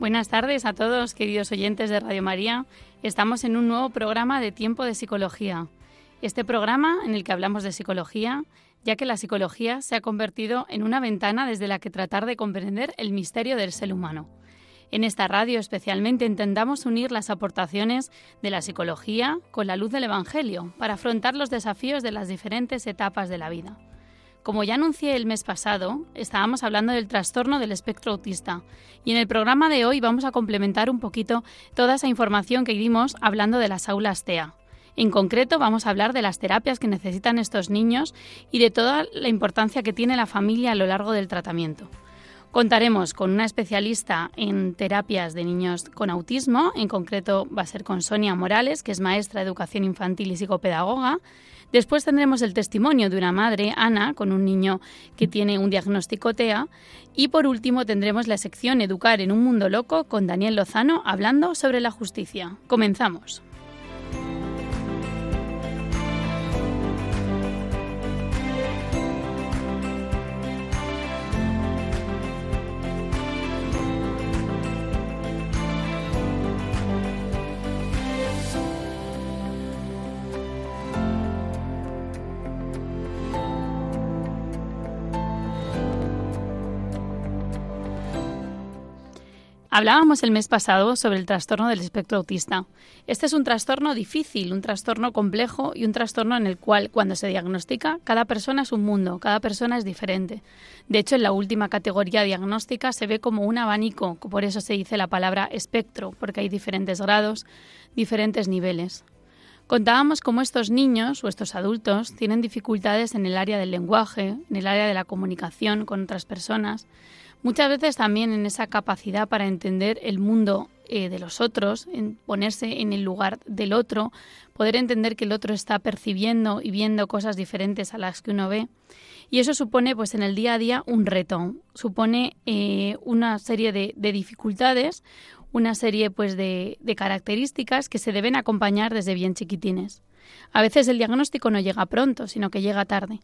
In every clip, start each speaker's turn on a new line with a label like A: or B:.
A: Buenas tardes a todos, queridos oyentes de Radio María. Estamos en un nuevo programa de Tiempo de Psicología. Este programa en el que hablamos de psicología, ya que la psicología se ha convertido en una ventana desde la que tratar de comprender el misterio del ser humano. En esta radio especialmente intentamos unir las aportaciones de la psicología con la luz del Evangelio para afrontar los desafíos de las diferentes etapas de la vida. Como ya anuncié el mes pasado, estábamos hablando del trastorno del espectro autista y en el programa de hoy vamos a complementar un poquito toda esa información que dimos hablando de las aulas TEA. En concreto vamos a hablar de las terapias que necesitan estos niños y de toda la importancia que tiene la familia a lo largo del tratamiento. Contaremos con una especialista en terapias de niños con autismo, en concreto va a ser con Sonia Morales, que es maestra de educación infantil y psicopedagoga, Después tendremos el testimonio de una madre, Ana, con un niño que tiene un diagnóstico TEA. Y por último tendremos la sección Educar en un mundo loco con Daniel Lozano hablando sobre la justicia. Comenzamos. Hablábamos el mes pasado sobre el trastorno del espectro autista. Este es un trastorno difícil, un trastorno complejo y un trastorno en el cual cuando se diagnostica cada persona es un mundo, cada persona es diferente. De hecho, en la última categoría diagnóstica se ve como un abanico, por eso se dice la palabra espectro, porque hay diferentes grados, diferentes niveles. Contábamos cómo estos niños o estos adultos tienen dificultades en el área del lenguaje, en el área de la comunicación con otras personas, Muchas veces también en esa capacidad para entender el mundo eh, de los otros, en ponerse en el lugar del otro, poder entender que el otro está percibiendo y viendo cosas diferentes a las que uno ve. Y eso supone, pues, en el día a día un reto, supone eh, una serie de, de, dificultades, una serie, pues, de características que se deben acompañar desde bien chiquitines. A veces el diagnóstico no llega pronto, sino que llega tarde.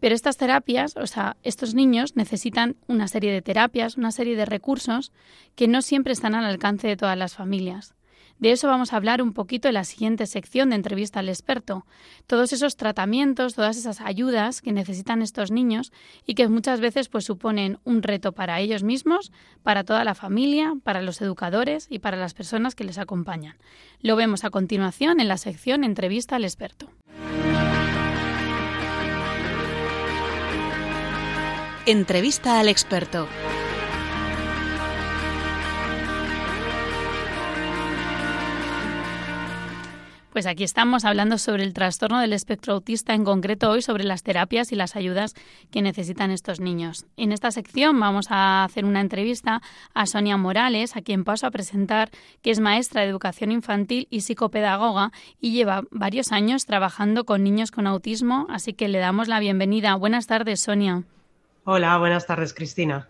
A: Pero estas terapias, o sea, estos niños necesitan una serie de terapias, una serie de recursos que no siempre están al alcance de todas las familias. De eso vamos a hablar un poquito en la siguiente sección de entrevista al experto. Todos esos tratamientos, todas esas ayudas que necesitan estos niños y que muchas veces pues suponen un reto para ellos mismos, para toda la familia, para los educadores y para las personas que les acompañan. Lo vemos a continuación en la sección entrevista al experto.
B: Entrevista al experto.
A: Pues aquí estamos hablando sobre el trastorno del espectro autista, en concreto hoy sobre las terapias y las ayudas que necesitan estos niños. En esta sección vamos a hacer una entrevista a Sonia Morales, a quien paso a presentar, que es maestra de educación infantil y psicopedagoga y lleva varios años trabajando con niños con autismo, así que le damos la bienvenida. Buenas tardes, Sonia.
C: Hola, buenas tardes, Cristina.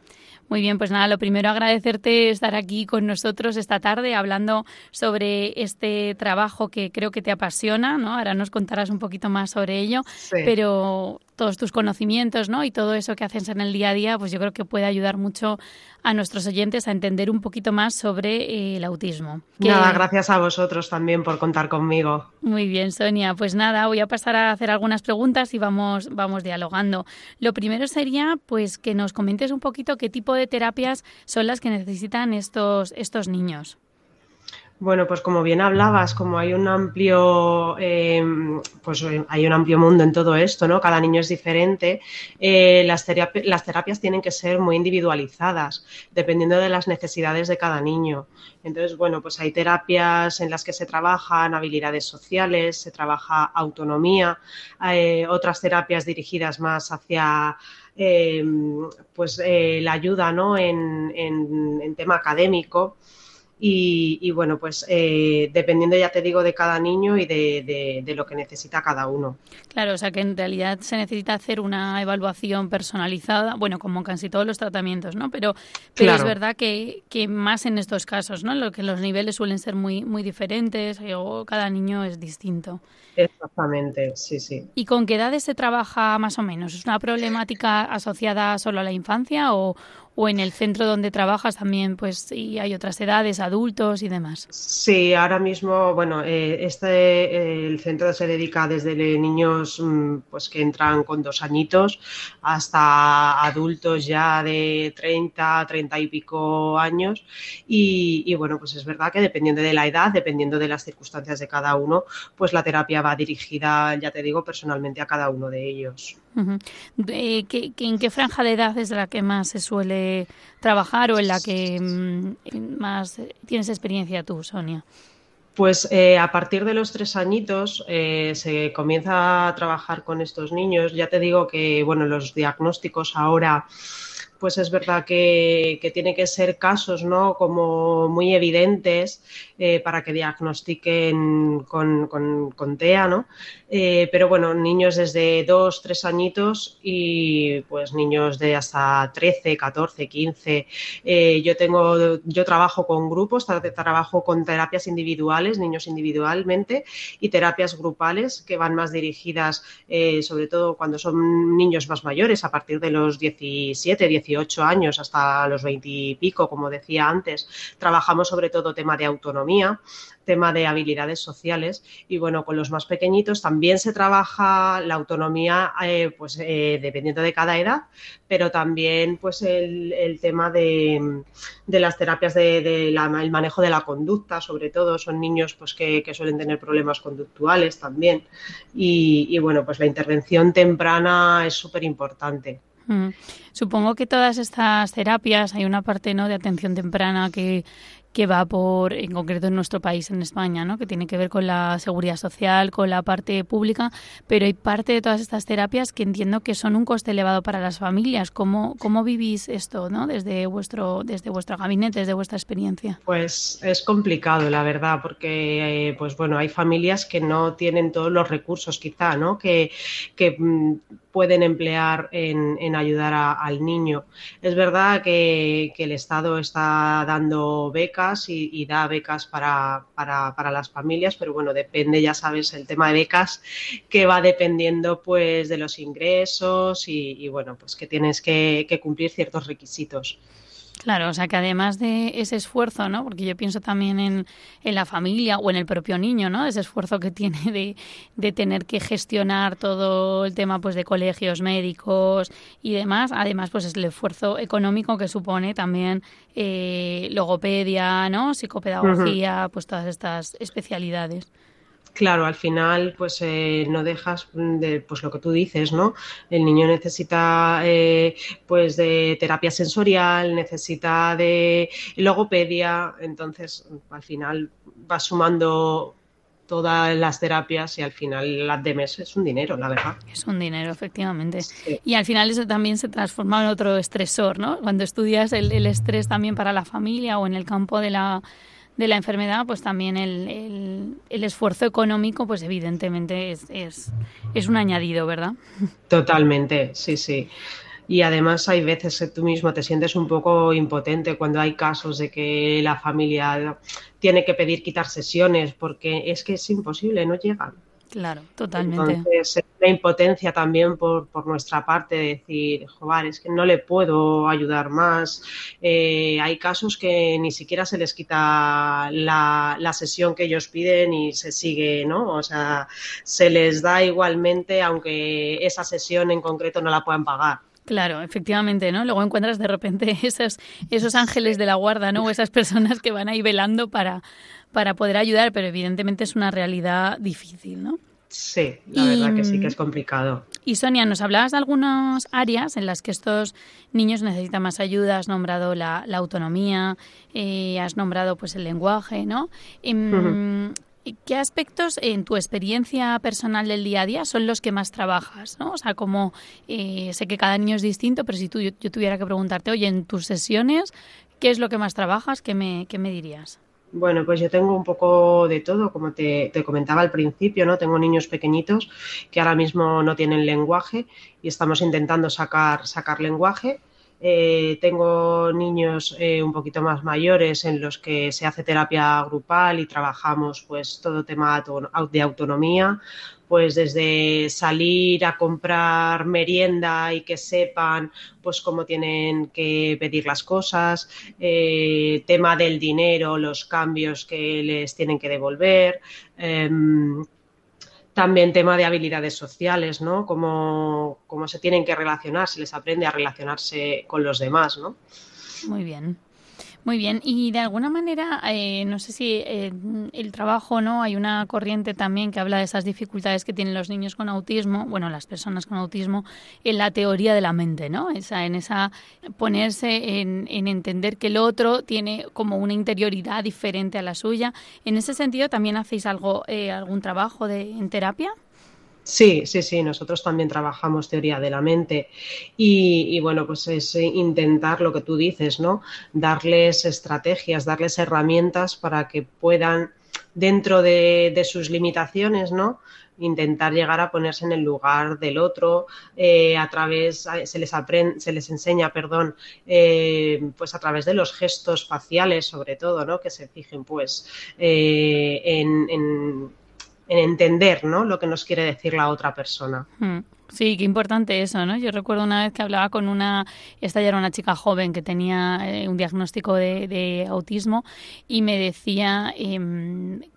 A: Muy bien, pues nada, lo primero agradecerte estar aquí con nosotros esta tarde hablando sobre este trabajo que creo que te apasiona, ¿no? Ahora nos contarás un poquito más sobre ello, pero todos tus conocimientos ¿no? y todo eso que haces en el día a día, pues yo creo que puede ayudar mucho a nuestros oyentes a entender un poquito más sobre eh, el autismo.
C: Nada, gracias a vosotros también por contar conmigo.
A: Muy bien, Sonia. Pues nada, voy a pasar a hacer algunas preguntas y vamos, vamos dialogando. Lo primero sería pues que nos comentes un poquito qué tipo de terapias son las que necesitan estos, estos niños.
C: Bueno, pues como bien hablabas, como hay un amplio, eh, pues hay un amplio mundo en todo esto, ¿no? Cada niño es diferente. Eh, las, terapias tienen que ser muy individualizadas, dependiendo de las necesidades de cada niño. Entonces, bueno, pues hay terapias en las que se trabajan habilidades sociales, se trabaja autonomía, otras terapias dirigidas más hacia pues la ayuda, ¿no? En, en tema académico. Y, bueno, pues eh, dependiendo, ya te digo, de cada niño y de, de, lo que necesita cada uno.
A: Claro, o sea que en realidad se necesita hacer una evaluación personalizada, bueno, como casi todos los tratamientos, ¿no? Pero, pero es verdad que, que, más en estos casos, ¿no? Lo que los niveles suelen ser muy, muy diferentes o cada niño es distinto.
C: Exactamente, sí, sí.
A: ¿Y con qué edades se trabaja más o menos? ¿Es una problemática asociada solo a la infancia o, o en el centro donde trabajas también, pues, y hay otras edades, adultos y demás?
C: Sí, ahora mismo, bueno, eh, este, eh, el centro se dedica desde niños mm, pues que entran con dos añitos hasta adultos ya de 30, 30 y pico años y, y, bueno, pues es verdad que dependiendo de la edad, dependiendo de las circunstancias de cada uno, pues la terapia va dirigida, ya te digo, personalmente a cada uno de ellos.
A: ¿En qué franja de edad es la que más se suele trabajar o en la que mm, más tienes experiencia tú, Sonia?
C: Pues eh, a partir de los tres añitos eh, se comienza a trabajar con estos niños. Ya te digo que bueno, los diagnósticos ahora pues es verdad que, que tiene que ser casos ¿no? como muy evidentes eh, para que diagnostiquen con, con, con TEA, ¿no? Eh, pero bueno, niños desde 2, 3 añitos y pues niños de hasta 13, 14, 15. yo tengo, yo trabajo con grupos, trabajo con terapias individuales, niños individualmente y terapias grupales que van más dirigidas, eh, sobre todo cuando son niños más mayores, a partir de los 17, 18 años hasta los 20 y pico, como decía antes. Trabajamos sobre todo tema de autonomía, tema de habilidades sociales y bueno, con los más pequeñitos también se trabaja la autonomía eh, pues eh, dependiendo de cada edad, pero también pues el, tema de, las terapias del manejo de la conducta, sobre todo son niños pues que, suelen tener problemas conductuales también y, y bueno, pues la intervención temprana es súper importante.
A: Mm. Supongo que todas estas terapias hay una parte no de atención temprana que que va por, en concreto en nuestro país, en España, ¿no? que tiene que ver con la seguridad social, con la parte pública, pero hay parte de todas estas terapias que entiendo que son un coste elevado para las familias. ¿Cómo, cómo vivís esto ¿no? desde, vuestro, desde vuestro gabinete, desde vuestra experiencia?
C: Pues es complicado, la verdad, porque eh, pues bueno, hay familias que no tienen todos los recursos quizá, ¿no? que, que mm, pueden emplear en, en ayudar al niño. Es verdad que, que el Estado está dando becas y, da becas para, para, las familias, pero bueno, depende, ya sabes, el tema de becas que va dependiendo pues de los ingresos y, bueno, pues que tienes que cumplir ciertos requisitos.
A: Claro, o sea que además de ese esfuerzo, ¿no? Porque yo pienso también en, en la familia o en el propio niño, ¿no? Ese esfuerzo que tiene de, de, tener que gestionar todo el tema pues de colegios médicos y demás. Además, pues es el esfuerzo económico que supone también eh, logopedia, ¿no? Psicopedagogía, pues todas estas especialidades.
C: Claro, al final, pues eh, no dejas de, pues lo que tú dices, ¿no? El niño necesita, eh, pues, de terapia sensorial, necesita de logopedia, entonces, al final va sumando todas las terapias y al final las de mes es un dinero, la verdad.
A: Es un dinero, efectivamente. Y al final eso también se transforma en otro estresor, ¿no? Cuando estudias el, el estrés también para la familia o en el campo de la de la enfermedad, pues también el, el, esfuerzo económico, pues evidentemente es, es, es un añadido, ¿verdad?
C: Totalmente, sí, sí. Y además hay veces que tú mismo te sientes un poco impotente cuando hay casos de que la familia tiene que pedir quitar sesiones porque es que es imposible, no llegan.
A: Claro, totalmente.
C: Entonces, la impotencia también por, por nuestra parte de decir, joder, es que no le puedo ayudar más. Eh, hay casos que ni siquiera se les quita la, la, sesión que ellos piden y se sigue, ¿no? O sea, se les da igualmente, aunque esa sesión en concreto no la puedan pagar.
A: Claro, efectivamente, ¿no? Luego encuentras de repente esos, esos ángeles de la guarda, ¿no? O esas personas que van ahí velando para, para poder ayudar, pero evidentemente es una realidad difícil, ¿no?
C: Sí, la verdad que sí que es complicado.
A: Y Sonia, nos hablabas de algunas áreas en las que estos niños necesitan más ayuda. Has nombrado la, autonomía, eh, has nombrado pues el lenguaje, ¿no? Em, ¿Qué aspectos en tu experiencia personal del día a día son los que más trabajas? ¿no? O sea, como eh, sé que cada niño es distinto, pero si tú, yo, tuviera que preguntarte, oye, en tus sesiones, ¿qué es lo que más trabajas? ¿Qué me, qué me dirías?
C: Bueno, pues yo tengo un poco de todo, como te, comentaba al principio, ¿no? Tengo niños pequeñitos que ahora mismo no tienen lenguaje y estamos intentando sacar, sacar lenguaje. Eh, tengo niños eh, un poquito más mayores en los que se hace terapia grupal y trabajamos pues todo tema de autonomía, pues desde salir a comprar merienda y que sepan pues cómo tienen que pedir las cosas, eh, tema del dinero, los cambios que les tienen que devolver. Em, también tema de habilidades sociales, ¿no? Cómo, cómo se tienen que relacionar, se les aprende a relacionarse con los demás, ¿no?
A: Muy bien. Muy bien, y de alguna manera, eh, no sé si eh, el trabajo, ¿no? Hay una corriente también que habla de esas dificultades que tienen los niños con autismo, bueno, las personas con autismo, en la teoría de la mente, ¿no? Esa, en esa ponerse en, en entender que el otro tiene como una interioridad diferente a la suya. En ese sentido, ¿también hacéis algo, eh, algún trabajo de, en terapia?
C: Sí, sí, sí, nosotros también trabajamos teoría de la mente y, bueno, pues es intentar lo que tú dices, ¿no? Darles estrategias, darles herramientas para que puedan, dentro de, sus limitaciones, ¿no? intentar llegar a ponerse en el lugar del otro eh, a través se les aprende, se les enseña perdón eh, pues a través de los gestos faciales sobre todo no que se fijen pues eh, en, en entender ¿no? lo que nos quiere decir la otra persona.
A: Hmm. Sí, qué importante eso, ¿no? Yo recuerdo una vez que hablaba con una, esta ya era una chica joven que tenía eh, un diagnóstico de, autismo y me decía eh,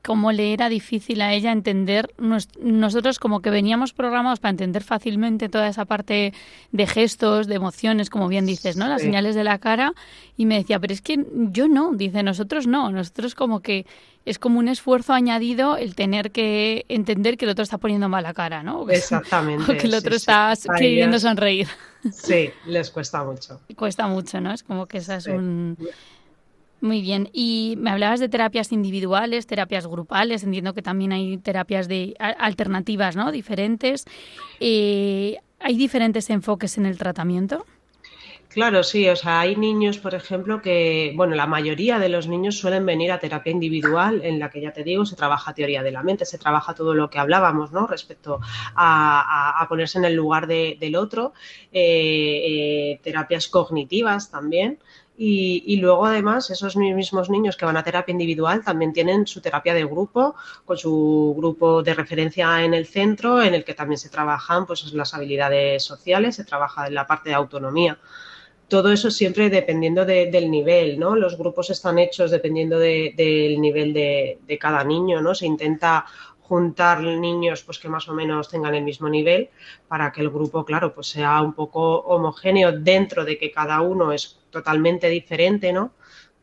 A: cómo le era difícil a ella entender, nosotros como que veníamos programados para entender fácilmente toda esa parte de gestos, de emociones, como bien dices, ¿no? Las señales de la cara y me decía, pero es que yo no, dice, nosotros no, nosotros como que es como un esfuerzo añadido el tener que entender que el otro está poniendo mala cara, ¿no?
C: Exactamente.
A: O que el otro está queriendo sonreír.
C: Sí, les cuesta mucho.
A: Cuesta mucho, ¿no? Es como que esa es un... Muy bien. Y me hablabas de terapias individuales, terapias grupales. Entiendo que también hay terapias de alternativas, ¿no? Diferentes. Eh, ¿Hay diferentes enfoques en el tratamiento?
C: Claro, sí, o sea, hay niños, por ejemplo, que, bueno, la mayoría de los niños suelen venir a terapia individual, en la que ya te digo, se trabaja teoría de la mente, se trabaja todo lo que hablábamos, ¿no? Respecto a, ponerse en el lugar del otro, eh, eh, terapias cognitivas también. Y, y, luego, además, esos mismos niños que van a terapia individual también tienen su terapia de grupo, con su grupo de referencia en el centro, en el que también se trabajan pues, las habilidades sociales, se trabaja en la parte de autonomía todo eso siempre dependiendo del nivel, ¿no? Los grupos están hechos dependiendo del nivel de, cada niño, ¿no? Se intenta juntar niños pues que más o menos tengan el mismo nivel para que el grupo, claro, pues sea un poco homogéneo dentro de que cada uno es totalmente diferente, ¿no?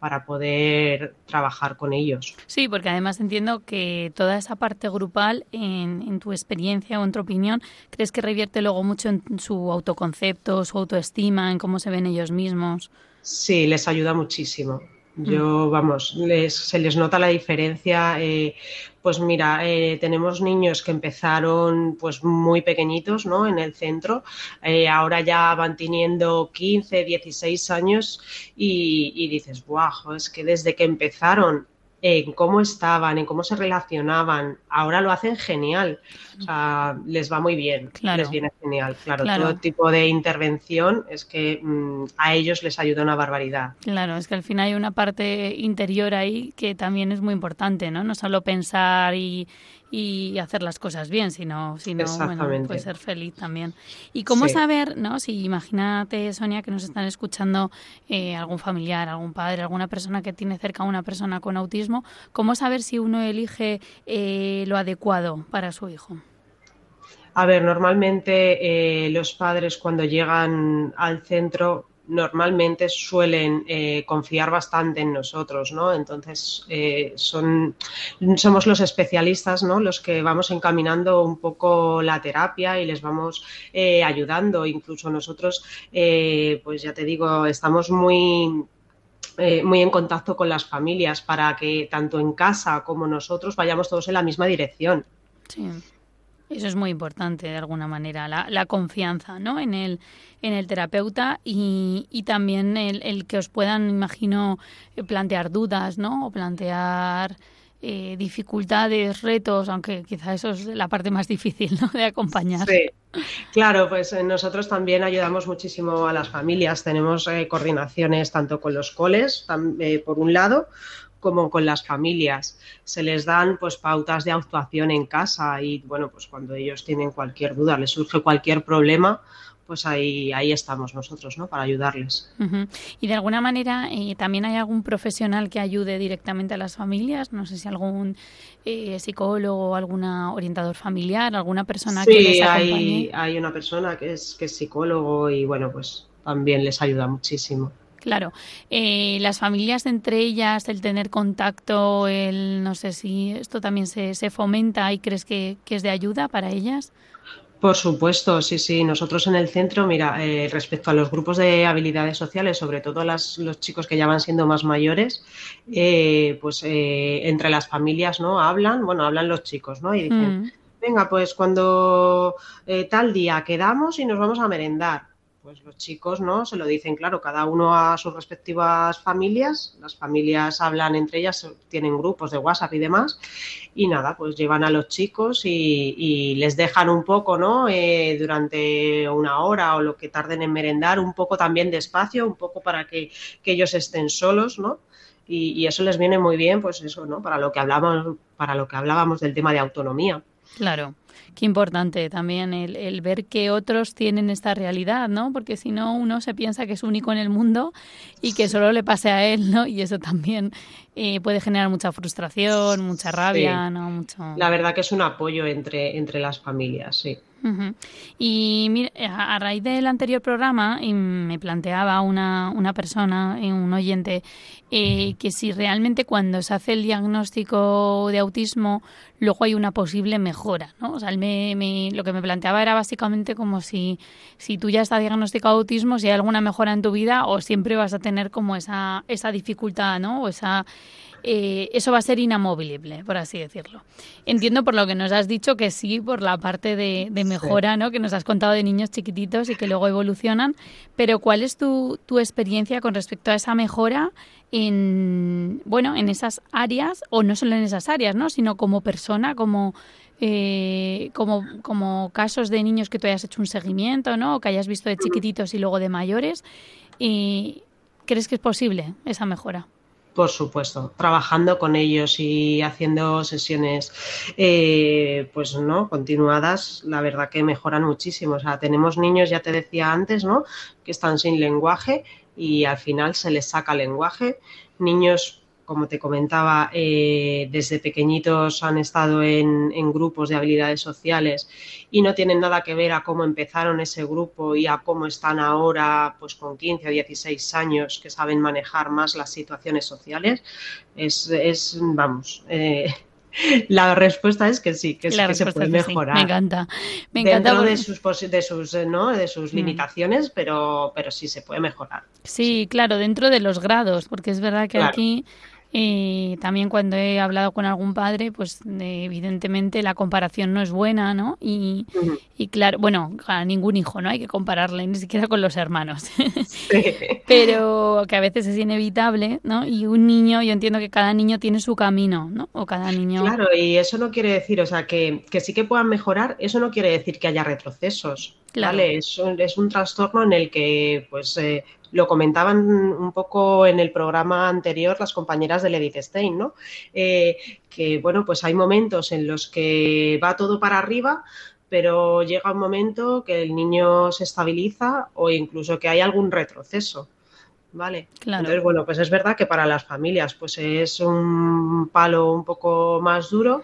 C: Para poder trabajar con ellos.
A: Sí, porque además entiendo que toda esa parte grupal, en, tu experiencia o en tu opinión, ¿crees que revierte luego mucho en su autoconcepto, su autoestima, en cómo se ven ellos mismos?
C: Sí, les ayuda muchísimo. Yo, mm. vamos, se les nota la diferencia. Eh, pues mira, eh, tenemos niños que empezaron pues muy pequeñitos, ¿no? En el centro. Eh, ahora ya van teniendo 15, 16 años y, y dices, guau, es que desde que empezaron en cómo estaban, en cómo se relacionaban. Ahora lo hacen genial. O sea, les va muy bien. Les viene genial. Claro, todo tipo de intervención es que mm, a ellos les ayuda una barbaridad.
A: Claro, es que al final hay una parte interior ahí que también es muy importante, ¿no? No solo pensar y, y hacer las cosas bien, sino, sino bueno, puede ser feliz también. ¿Y cómo saber, no? Si imagínate, Sonia, que nos están escuchando eh, algún familiar, algún padre, alguna persona que tiene cerca a una persona con autismo, ¿cómo saber si uno elige eh, lo adecuado para su hijo?
C: A ver, normalmente eh, los padres cuando llegan al centro normalmente suelen eh, confiar bastante en nosotros, ¿no? Entonces, eh, son, somos los especialistas, ¿no? Los que vamos encaminando un poco la terapia y les vamos eh, ayudando. Incluso nosotros, pues ya te digo, estamos muy muy en contacto con las familias para que tanto en casa como nosotros vayamos todos en la misma dirección.
A: Sí. Eso es muy importante, de alguna manera, la, confianza ¿no? en, el, en el terapeuta y, y también el, el, que os puedan, imagino, eh, plantear dudas ¿no? o plantear eh, dificultades, retos, aunque quizá eso es la parte más difícil ¿no? de acompañar.
C: Sí. Claro, pues eh, nosotros también ayudamos muchísimo a las familias. Tenemos coordinaciones tanto con los coles, por un lado, como con las familias. Se les dan pues pautas de actuación en casa y bueno, pues cuando ellos tienen cualquier duda, les surge cualquier problema, pues ahí, ahí estamos nosotros, ¿no? Para ayudarles.
A: Y de alguna manera, eh, ¿también hay algún profesional que ayude directamente a las familias? No sé si algún eh, psicólogo, alguna orientador familiar, alguna persona que les acompañe.
C: Hay, hay una persona que es, que es psicólogo y bueno, pues también les ayuda muchísimo.
A: Claro, eh, las familias entre ellas, el tener contacto, el no sé si esto también se, se fomenta y crees que, es de ayuda para ellas.
C: Por supuesto, sí, sí. Nosotros en el centro, mira, eh, respecto a los grupos de habilidades sociales, sobre todo las, los chicos que ya van siendo más mayores, eh, pues entre las familias, ¿no? Hablan, bueno, hablan los chicos, ¿no? Y dicen, mm. venga, pues cuando tal día quedamos y nos vamos a merendar pues los chicos no se lo dicen claro cada uno a sus respectivas familias las familias hablan entre ellas tienen grupos de WhatsApp y demás y nada pues llevan a los chicos y, les dejan un poco no eh, durante una hora o lo que tarden en merendar un poco también de espacio un poco para que, ellos estén solos no y, y, eso les viene muy bien pues eso no para lo que hablamos para lo que hablábamos del tema de autonomía
A: claro qué importante también el, ver que otros tienen esta realidad, ¿no? Porque si no, uno se piensa que es único en el mundo y que solo le pase a él, ¿no? Y eso también eh, puede generar mucha frustración, mucha rabia, ¿no? Mucho...
C: La verdad que es un apoyo entre, entre las familias, sí.
A: Y mira, a raíz del anterior programa me planteaba una, una persona, eh, un oyente, eh, que si realmente cuando se hace el diagnóstico de autismo luego hay una posible mejora, ¿no? O sea, me, lo que me planteaba era básicamente como si, si tú ya estás diagnosticado autismo, si hay alguna mejora en tu vida o siempre vas a tener como esa, esa dificultad, ¿no? O esa eh, eso va a ser inamovible, por así decirlo. Entiendo por lo que nos has dicho que sí, por la parte de, mejora, ¿no? Que nos has contado de niños chiquititos y que luego evolucionan, pero ¿cuál es tu, tu experiencia con respecto a esa mejora en, bueno, en esas áreas, o no solo en esas áreas, ¿no? Sino como persona, como eh, como, como casos de niños que tú hayas hecho un seguimiento, ¿no? O que hayas visto de chiquititos y luego de mayores. Y ¿Crees que es posible esa mejora?
C: Por supuesto, trabajando con ellos y haciendo sesiones, eh, pues no, continuadas, la verdad que mejoran muchísimo. O sea, tenemos niños, ya te decía antes, ¿no? Que están sin lenguaje y al final se les saca lenguaje. Niños como te comentaba, eh, desde pequeñitos han estado en, grupos de habilidades sociales y no tienen nada que ver a cómo empezaron ese grupo y a cómo están ahora, pues con 15 o 16 años, que saben manejar más las situaciones sociales. Es, es vamos, eh, la respuesta es que sí, que, se puede mejorar.
A: Me encanta. Me
C: encanta de sus de sus, ¿no? de sus mm. limitaciones, pero, pero sí se puede mejorar.
A: Sí, claro, dentro de los grados, porque es verdad que aquí y también cuando he hablado con algún padre, pues evidentemente la comparación no es buena, ¿no? Y, y, claro, bueno, a ningún hijo, ¿no? Hay que compararle, ni siquiera con los hermanos. Pero que a veces es inevitable, ¿no? Y un niño, yo entiendo que cada niño tiene su camino, ¿no? O cada niño...
C: Claro, y eso no quiere decir, o sea, que, que sí que puedan mejorar, eso no quiere decir que haya retrocesos. Claro. ¿vale? Es, es, un trastorno en el que, pues, eh, lo comentaban un poco en el programa anterior las compañeras de Edith Stein, ¿no? Eh, que, bueno, pues hay momentos en los que va todo para arriba, pero llega un momento que el niño se estabiliza o incluso que hay algún retroceso. ¿Vale? Claro. Entonces, bueno, pues es verdad que para las familias pues es un palo un poco más duro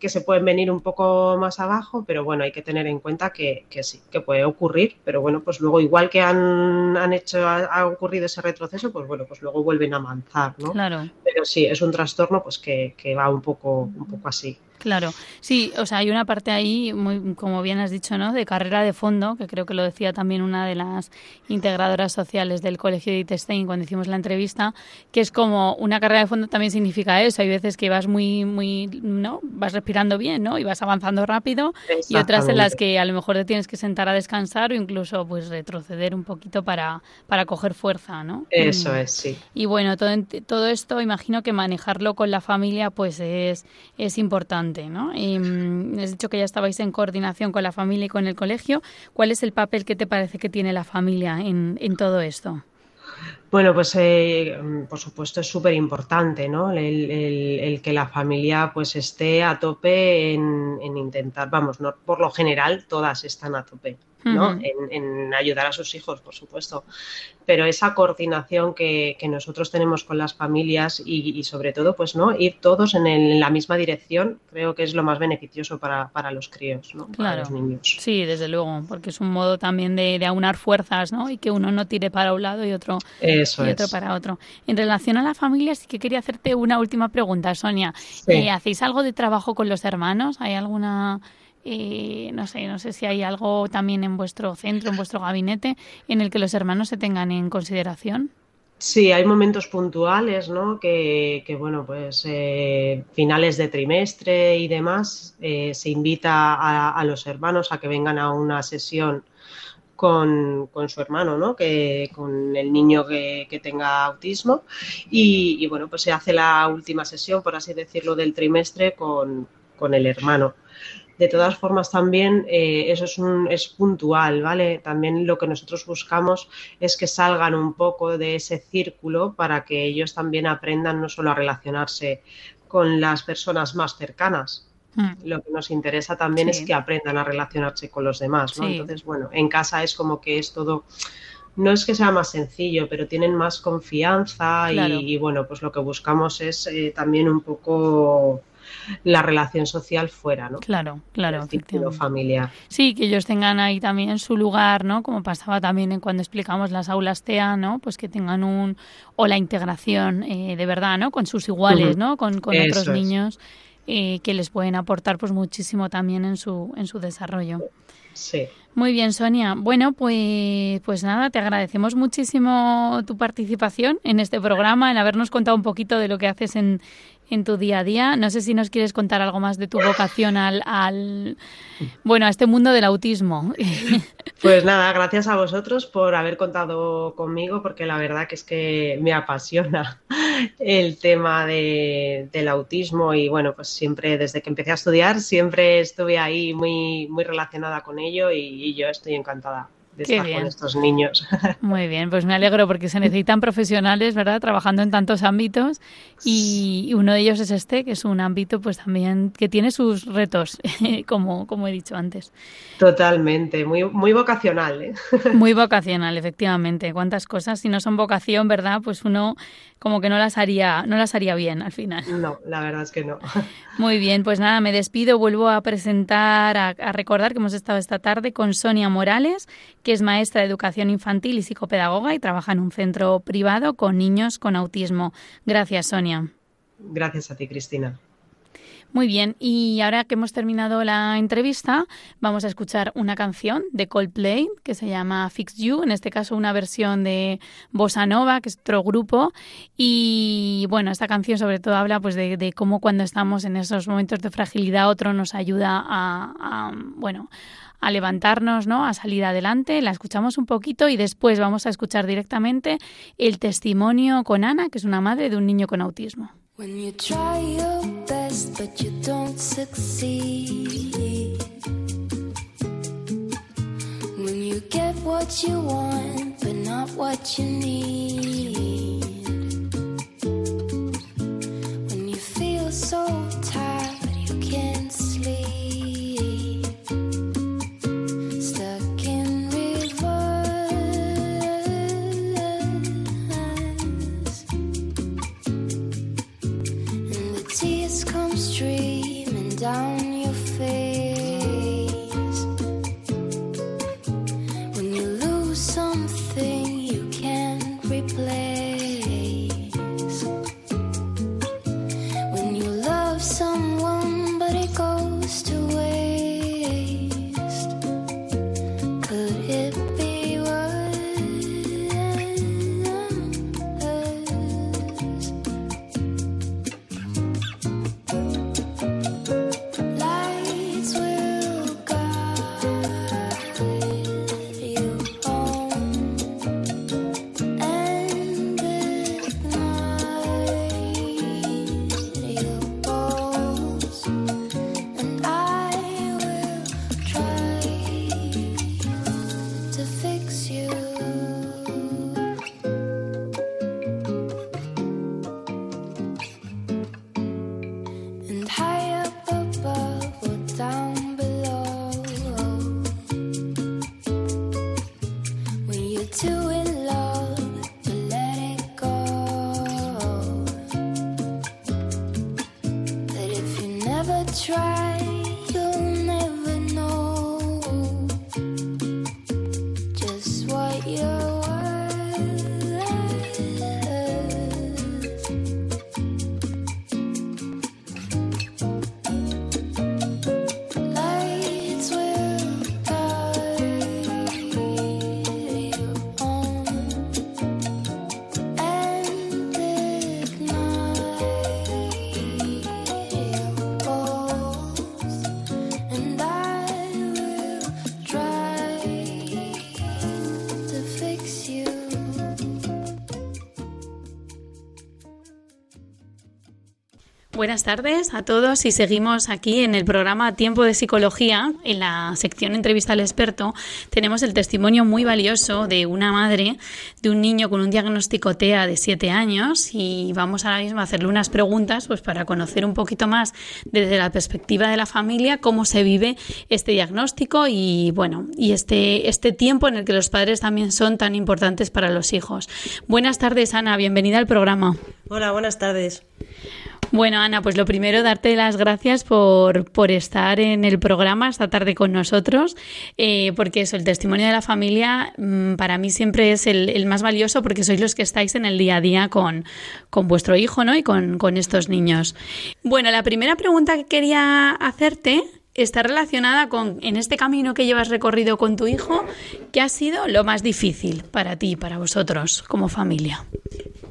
C: que se pueden venir un poco más abajo, pero bueno, hay que tener en cuenta que, sí, que puede ocurrir, pero bueno, pues luego igual que han, han hecho, ha, ocurrido ese retroceso, pues bueno, pues luego vuelven a avanzar, ¿no?
A: Claro.
C: Pero sí, es un trastorno pues que, que va un poco, un poco así.
A: Claro, sí, o sea, hay una parte ahí, muy, como bien has dicho, ¿no? De carrera de fondo, que creo que lo decía también una de las integradoras sociales del Colegio de Itestein cuando hicimos la entrevista, que es como una carrera de fondo también significa eso. Hay veces que vas muy, muy, ¿no? Vas respirando bien, ¿no? Y vas avanzando rápido, y otras en las que a lo mejor te tienes que sentar a descansar o incluso, pues, retroceder un poquito para, para coger fuerza, ¿no?
C: Eso es, sí.
A: Y bueno, todo, todo esto, imagino que manejarlo con la familia, pues, es, es importante. ¿No? Y, mm, has dicho que ya estabais en coordinación con la familia y con el colegio. ¿Cuál es el papel que te parece que tiene la familia en, en todo esto?
C: Bueno, pues eh, por supuesto es súper importante, ¿no? El, que la familia pues esté a tope en, en, intentar, vamos, no, por lo general todas están a tope, ¿no? en, ayudar a sus hijos, por supuesto. Pero esa coordinación que, nosotros tenemos con las familias y, sobre todo, pues, ¿no? Ir todos en, la misma dirección, creo que es lo más beneficioso para, los críos, ¿no? Para los niños.
A: Sí, desde luego, porque es un modo también de, aunar fuerzas, ¿no? Y que uno no tire para un lado y otro, otro para otro. En relación a la familia, sí que quería hacerte una última pregunta, Sonia. Eh, ¿Hacéis algo de trabajo con los hermanos? ¿Hay alguna eh, no sé, no sé si hay algo también en vuestro centro, en vuestro gabinete, en el que los hermanos se tengan en consideración.
C: Sí, hay momentos puntuales, ¿no? Que, bueno, pues eh, finales de trimestre y demás, eh, se invita a, los hermanos a que vengan a una sesión con, su hermano, ¿no? Que, con el niño que, tenga autismo. Y, y, bueno, pues se hace la última sesión, por así decirlo, del trimestre con, con el hermano. De todas formas, también eh, eso es, un, es puntual, ¿vale? También lo que nosotros buscamos es que salgan un poco de ese círculo para que ellos también aprendan no solo a relacionarse con las personas más cercanas, hmm. Lo que nos interesa también es que aprendan a relacionarse con los demás, ¿no? Entonces, bueno, en casa es como que es todo, no es que sea más sencillo, pero tienen más confianza y, bueno, pues lo que buscamos es eh, también un poco la relación social fuera, ¿no?
A: Claro, claro.
C: El familiar.
A: Sí, que ellos tengan ahí también su lugar, ¿no? Como pasaba también en cuando explicamos las aulas TEA, ¿no? Pues que tengan un... o la integración eh, de verdad, ¿no? Con sus iguales, ¿no? Con, otros niños eh, que les pueden aportar pues muchísimo también en su, en su desarrollo.
C: Sí.
A: Muy bien, Sonia. Bueno, pues, pues nada, te agradecemos muchísimo tu participación en este programa, en habernos contado un poquito de lo que haces en, en tu día a día. No sé si nos quieres contar algo más de tu vocación al, al bueno, a este mundo del autismo.
C: Pues nada, gracias a vosotros por haber contado conmigo, porque la verdad que es que me apasiona el tema del autismo y bueno, pues siempre desde que empecé a estudiar siempre estuve ahí muy, muy relacionada con ello y yo estoy encantada con estos niños.
A: Muy bien, pues me alegro porque se necesitan profesionales, ¿verdad? Trabajando en tantos ámbitos y uno de ellos es este, que es un ámbito pues también que tiene sus retos, como, como he dicho antes.
C: Totalmente, muy, muy vocacional. ¿eh?
A: Muy vocacional, efectivamente. Cuántas cosas, si no son vocación, ¿verdad? Pues uno como que no las haría, no las haría bien al final.
C: No, la verdad es que no.
A: Muy bien, pues nada, me despido, vuelvo a presentar, a, a recordar que hemos estado esta tarde con Sonia Morales, que es maestra de educación infantil y psicopedagoga y trabaja en un centro privado con niños con autismo. Gracias, Sonia.
C: Gracias a ti, Cristina.
A: Muy bien, y ahora que hemos terminado la entrevista, vamos a escuchar una canción de Coldplay que se llama Fix You, en este caso una versión de Bossa Nova, que es otro grupo. Y bueno, esta canción sobre todo habla pues de, cómo cuando estamos en esos momentos de fragilidad otro nos ayuda a, bueno, a levantarnos, ¿no? A salir adelante. La escuchamos un poquito y después vamos a escuchar directamente el testimonio con Ana, que es una madre de un niño con autismo. But you don't succeed. When you get what you want but not what you need. When you feel so Buenas tardes a todos y seguimos aquí en el programa Tiempo de Psicología. En la sección Entrevista al experto tenemos el testimonio muy valioso de una madre de un niño con un diagnóstico TEA de 7 años y vamos ahora mismo a hacerle unas preguntas pues para conocer un poquito más desde la perspectiva de la familia cómo se vive este diagnóstico y bueno, y este, este tiempo en el que los padres también son tan importantes para los hijos. Buenas tardes Ana, bienvenida al programa.
C: Hola, buenas tardes.
A: Bueno, Ana, pues lo primero, darte las gracias por, por estar en el programa esta tarde con nosotros, eh, porque eso, el testimonio de la familia mm, para mí siempre es el, más valioso porque sois los que estáis en el día a día con, con vuestro hijo ¿no? y con, con estos niños. Bueno, la primera pregunta que quería hacerte está relacionada con, en este camino que llevas recorrido con tu hijo, ¿qué ha sido lo más difícil para ti, para vosotros como familia?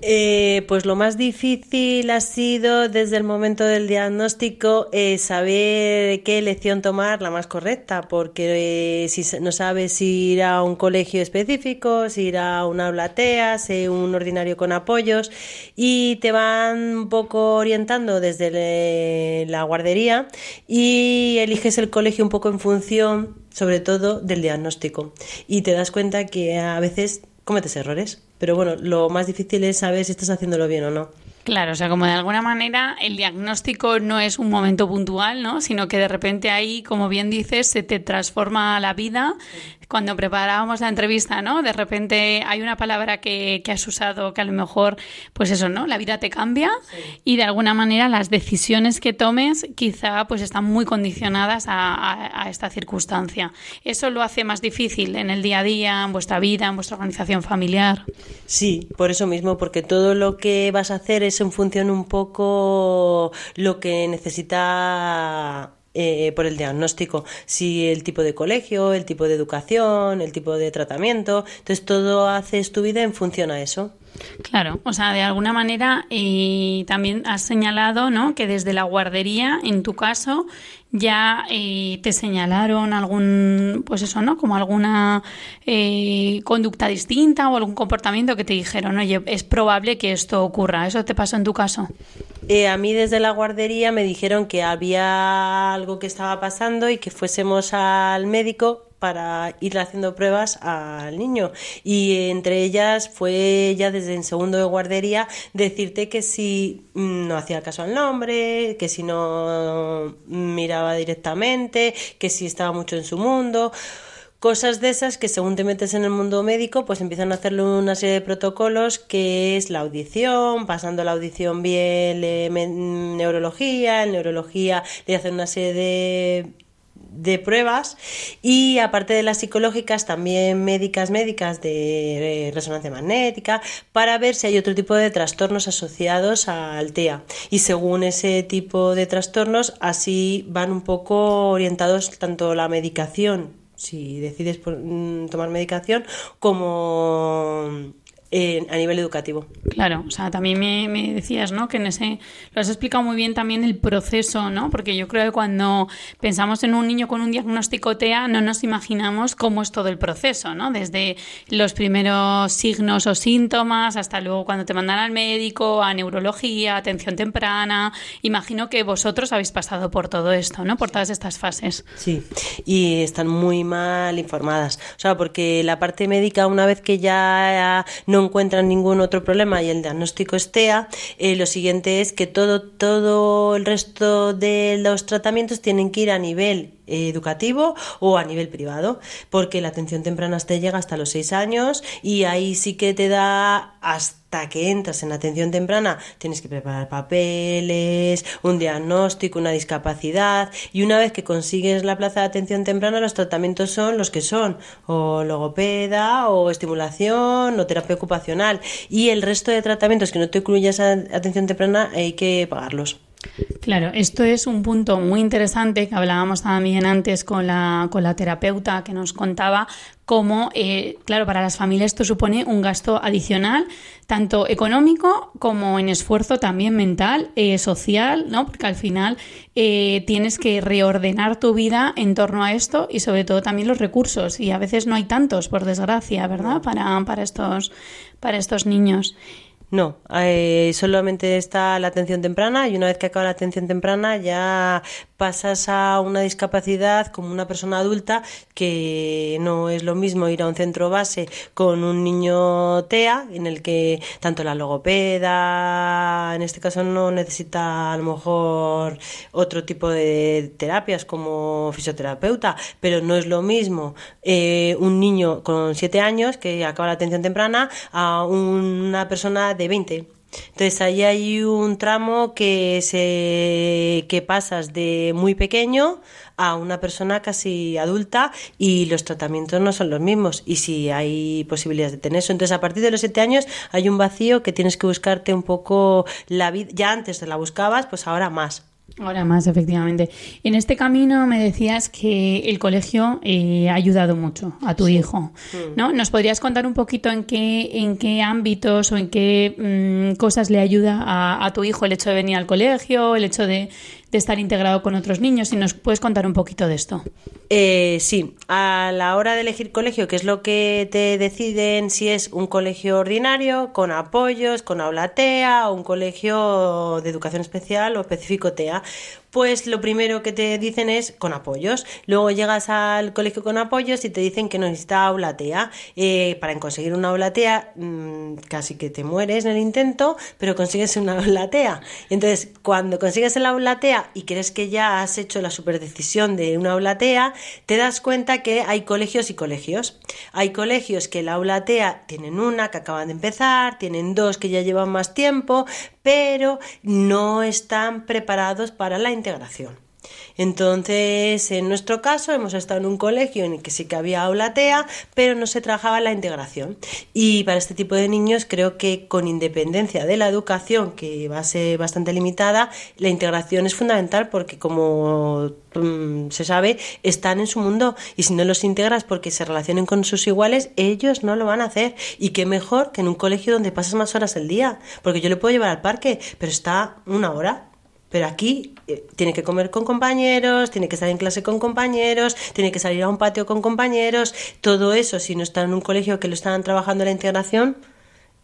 D: Eh, pues lo más difícil ha sido desde el momento del diagnóstico eh, saber qué elección tomar la más correcta, porque eh, si no sabes si ir a un colegio específico, si ir a una aula TEA, si un ordinario con apoyos, y te van un poco orientando desde la guardería y eliges el colegio un poco en función, sobre todo, del diagnóstico. Y te das cuenta que a veces cometes errores. Pero bueno, lo más difícil es saber si estás haciéndolo bien o no.
A: Claro, o sea, como de alguna manera el diagnóstico no es un momento puntual, ¿no? Sino que de repente ahí, como bien dices, se te transforma la vida, cuando preparábamos la entrevista, ¿no? De repente hay una palabra que, que has usado que a lo mejor, pues eso, ¿no? La vida te cambia y de alguna manera las decisiones que tomes quizá pues están muy condicionadas a, a, esta circunstancia. ¿Eso lo hace más difícil en el día a día, en vuestra vida, en vuestra organización familiar?
D: Sí, por eso mismo, porque todo lo que vas a hacer es en función un poco lo que necesita eh, por el diagnóstico, si el tipo de colegio, el tipo de educación, el tipo de tratamiento, entonces todo haces tu vida en función a eso.
A: Claro, o sea, de alguna manera también has señalado, ¿no? Que desde la guardería, en tu caso, ya eh, te señalaron algún, pues eso, ¿no? Como alguna eh, conducta distinta o algún comportamiento que te dijeron, oye, es probable que esto ocurra. ¿Eso te pasó en tu caso?
D: Eh, a mí desde la guardería me dijeron que había algo que estaba pasando y que fuésemos al médico para ir haciendo pruebas al niño. Y entre ellas fue ya desde en segundo de guardería decirte que si no hacía caso al nombre, que si no miraba directamente, que si estaba mucho en su mundo. Cosas de esas que según te metes en el mundo médico, pues empiezan a hacerle una serie de protocolos que es la audición, pasando la audición bien, neurología, en neurología le hacen una serie de de pruebas y aparte de las psicológicas también médicas médicas de resonancia magnética para ver si hay otro tipo de trastornos asociados al TEA y según ese tipo de trastornos así van un poco orientados tanto la medicación si decides mm, tomar medicación como a nivel educativo.
A: Claro, o sea, también me, decías, ¿no? Que en ese lo has explicado muy bien también el proceso, ¿no? Porque yo creo que cuando pensamos en un niño con un diagnóstico TEA no nos imaginamos cómo es todo el proceso, ¿no? Desde los primeros signos o síntomas hasta luego cuando te mandan al médico, a neurología, atención temprana. Imagino que vosotros habéis pasado por todo esto, ¿no? Por todas estas fases.
D: Sí, y están muy mal informadas. O sea, porque la parte médica una vez que ya no encuentran ningún otro problema y el diagnóstico es TEA, eh, lo siguiente es que todo, todo el resto de los tratamientos tienen que ir a nivel educativo o a nivel privado, porque la atención temprana te llega hasta los seis años y ahí sí que te da hasta hasta que entras en atención temprana tienes que preparar papeles, un diagnóstico, una discapacidad y una vez que consigues la plaza de atención temprana los tratamientos son los que son o logopeda o estimulación o terapia ocupacional y el resto de tratamientos que no te incluyas a atención temprana hay que pagarlos.
A: Claro, esto es un punto muy interesante que hablábamos también antes con la, con la terapeuta que nos contaba cómo, eh, claro, para las familias esto supone un gasto adicional, tanto económico como en esfuerzo también mental, eh, social, ¿no? Porque al final eh, tienes que reordenar tu vida en torno a esto y sobre todo también los recursos. Y a veces no hay tantos, por desgracia, ¿verdad? Para, para, estos, para estos niños.
D: No, eh, solamente está la atención temprana y una vez que acaba la atención temprana ya pasas a una discapacidad como una persona adulta que no es lo mismo ir a un centro base con un niño TEA en el que tanto la logopeda en este caso no necesita a lo mejor otro tipo de terapias como fisioterapeuta, pero no es lo mismo eh, un niño con siete años que acaba la atención temprana a una persona de 20. Entonces ahí hay un tramo que se que pasas de muy pequeño a una persona casi adulta y los tratamientos no son los mismos y si hay posibilidades de tener eso. Entonces a partir de los siete años hay un vacío que tienes que buscarte un poco la vida. Ya antes te la buscabas, pues ahora más.
A: Ahora más, efectivamente. En este camino me decías que el colegio eh, ha ayudado mucho a tu hijo, mm. ¿no? ¿Nos podrías contar un poquito en qué, en qué ámbitos o en qué mm, cosas le ayuda a, a, tu hijo el hecho de venir al colegio, el hecho de, de estar integrado con otros niños. Si nos puedes contar un poquito de esto.
D: Eh, sí, a la hora de elegir colegio, que es lo que te deciden si es un colegio ordinario, con apoyos, con aula TEA, o un colegio de educación especial o específico TEA, pues lo primero que te dicen es con apoyos. Luego llegas al colegio con apoyos y te dicen que necesita aula TEA. Eh, para conseguir una aula TEA mmm, casi que te mueres en el intento, pero consigues una aula TEA. Entonces, cuando consigues el aula TEA y crees que ya has hecho la superdecisión de una aula TEA, te das cuenta que hay colegios y colegios. Hay colegios que la aula TEA tienen una que acaban de empezar, tienen dos que ya llevan más tiempo, pero no están preparados para la integración. Entonces, en nuestro caso, hemos estado en un colegio en el que sí que había aula TEA, pero no se trabajaba la integración. Y para este tipo de niños, creo que con independencia de la educación, que va a ser bastante limitada, la integración es fundamental porque, como mm, se sabe, están en su mundo y si no los integras porque se relacionen con sus iguales, ellos no lo van a hacer. Y qué mejor que en un colegio donde pasas más horas al día, porque yo le puedo llevar al parque, pero está una hora pero aquí eh, tiene que comer con compañeros, tiene que estar en clase con compañeros, tiene que salir a un patio con compañeros. Todo eso, si no está en un colegio que lo están trabajando la integración,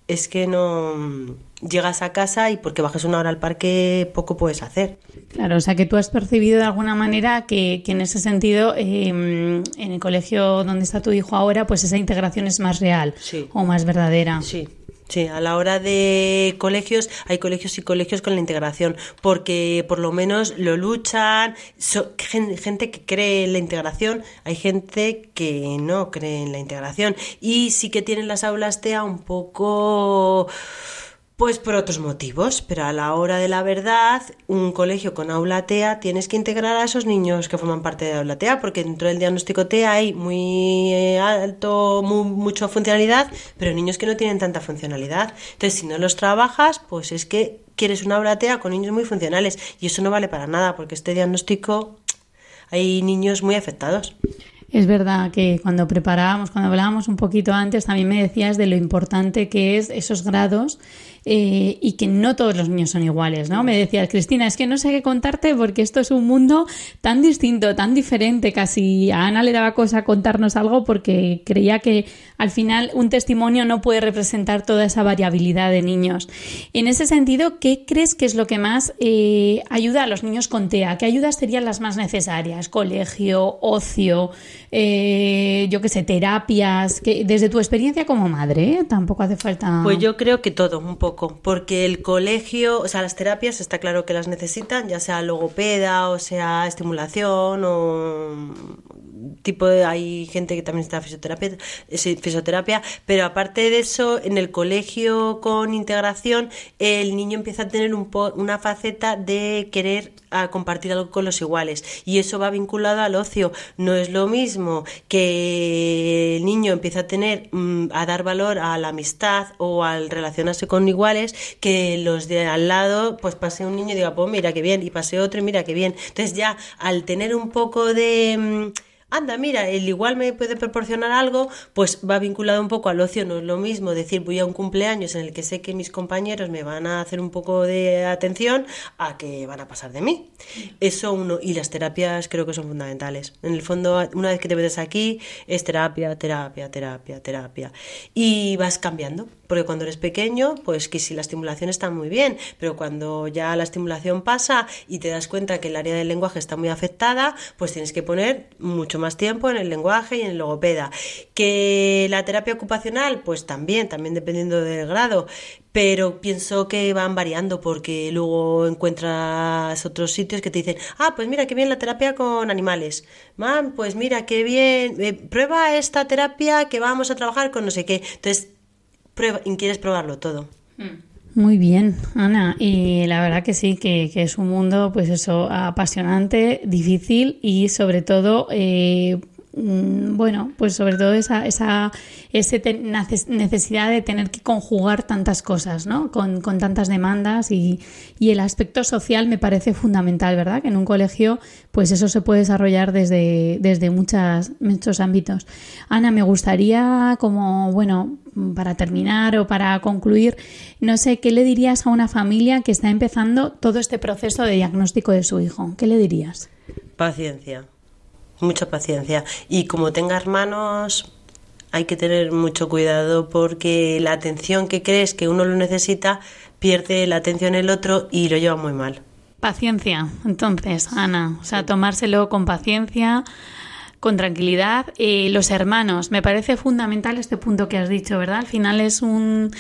D: es que no mm, llegas a casa y porque bajes una hora al parque poco puedes hacer.
A: Claro, o sea que tú has percibido de alguna manera que, en ese sentido, em, en el colegio donde está tu hijo ahora, pues esa integración es más real o más verdadera.
D: Sí. Sí, a la hora de colegios, hay colegios y colegios con la integración, porque por lo menos lo luchan, gente que cree en la integración, hay gente que no cree en la integración, y sí que tienen las aulas TEA un poco pues por otros motivos, pero a la hora de la verdad, un colegio con aula TEA tienes que integrar a esos niños que forman parte de aula TEA, porque dentro del diagnóstico TEA hay muy eh, alto, mucha funcionalidad, pero niños que no tienen tanta funcionalidad. Entonces, si no los trabajas, pues es que quieres una aula TEA con niños muy funcionales y eso no vale para nada, porque este diagnóstico hay niños muy afectados.
A: Es verdad que cuando preparábamos, cuando hablábamos un poquito antes, también me decías de lo importante que es esos grados eh, y que no todos los niños son iguales, ¿no? Me decías, Cristina, es que no sé qué contarte porque esto es un mundo tan distinto, tan diferente, casi a Ana le daba cosa contarnos algo porque creía que al final un testimonio no puede representar toda esa variabilidad de niños. En ese sentido, ¿qué crees que es lo que más eh, ayuda a los niños con TEA? ¿Qué ayudas serían las más necesarias? Colegio, ocio, eh, yo qué sé, terapias, que desde tu experiencia como madre, tampoco hace falta.
D: Pues yo creo que todo, un poco porque el colegio, o sea, las terapias está claro que las necesitan, ya sea logopeda o sea estimulación o tipo de, hay gente que también está fisioterapia, fisioterapia, pero aparte de eso, en el colegio con integración, el niño empieza a tener un una faceta de querer a compartir algo con los iguales y eso va vinculado al ocio. No es lo mismo que el niño empieza a tener mm, a dar valor a la amistad o al relacionarse con iguales que los de al lado, pues pase un niño y diga, pues mira qué bien, y pase otro y mira qué bien. Entonces ya al tener un poco de mm, anda, mira, el igual me puede proporcionar algo, pues va vinculado un poco al ocio, no es lo mismo decir voy a un cumpleaños en el que sé que mis compañeros me van a hacer un poco de atención a que van a pasar de mí. Eso uno, y las terapias creo que son fundamentales. En el fondo, una vez que te metes aquí, es terapia, terapia, terapia, terapia. Y vas cambiando. Porque cuando eres pequeño, pues que si la estimulación está muy bien, pero cuando ya la estimulación pasa y te das cuenta que el área del lenguaje está muy afectada, pues tienes que poner mucho más tiempo en el lenguaje y en el logopeda. Que la terapia ocupacional, pues también, también dependiendo del grado, pero pienso que van variando porque luego encuentras otros sitios que te dicen, ah, pues mira, qué bien la terapia con animales. Pues mira, qué bien, eh, prueba esta terapia que vamos a trabajar con no sé qué. Entonces, quieres probarlo todo.
A: Hmm. Muy bien, Ana. Y la verdad que sí, que, es un mundo, pues eso, apasionante, difícil y sobre todo eh, Mm, bueno, pues sobre todo esa, esa necesidad de tener que conjugar tantas cosas, ¿no? Con, tantas demandas y, el aspecto social me parece fundamental, ¿verdad? Que en un colegio, pues eso se puede desarrollar desde, desde muchas, muchos ámbitos. Ana, me gustaría, como, bueno, para terminar o para concluir, no sé, ¿qué le dirías a una familia que está empezando todo este proceso de diagnóstico de su hijo? ¿Qué le dirías?
D: Paciencia mucha paciencia. Y como tenga hermanos, hay que tener mucho cuidado porque la atención que crees que uno lo necesita pierde la atención el otro y lo lleva muy mal.
A: Paciencia, entonces, Ana, o sea, tomárselo con paciencia, con tranquilidad. Eh, los hermanos, me parece fundamental este punto que has dicho, ¿verdad? Al final es un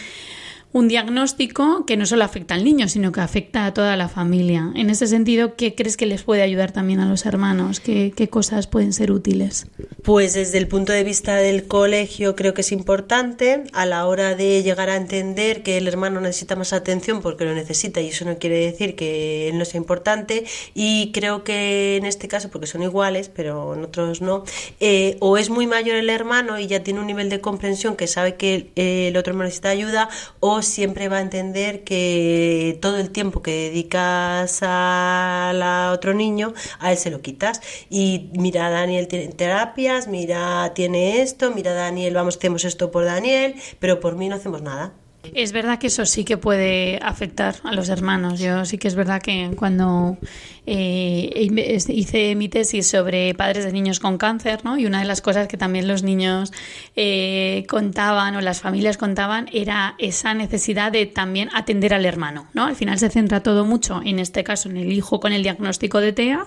A: un diagnóstico que no solo afecta al niño, sino que afecta a toda la familia. En ese sentido, ¿qué crees que les puede ayudar también a los hermanos? ¿Qué, cosas pueden ser útiles?
D: Pues desde el punto de vista del colegio creo que es importante a la hora de llegar a entender que el hermano necesita más atención porque lo necesita y eso no quiere decir que él no sea importante y creo que en este caso, porque son iguales, pero en otros no, eh, o es muy mayor el hermano y ya tiene un nivel de comprensión que sabe que el otro hermano necesita ayuda o siempre va a entender que todo el tiempo que dedicas a otro niño, a él se lo quitas. Y mira, Daniel tiene terapias, mira, tiene esto, mira, Daniel, vamos, hacemos esto por Daniel, pero por mí no hacemos nada.
A: Es verdad que eso sí que puede afectar a los hermanos. Yo sí que es verdad que cuando eh, hice mi tesis sobre padres de niños con cáncer, ¿no? Y una de las cosas que también los niños eh, contaban o las familias contaban era esa necesidad de también atender al hermano, ¿no? Al final se centra todo mucho, en este caso, en el hijo con el diagnóstico de TEA,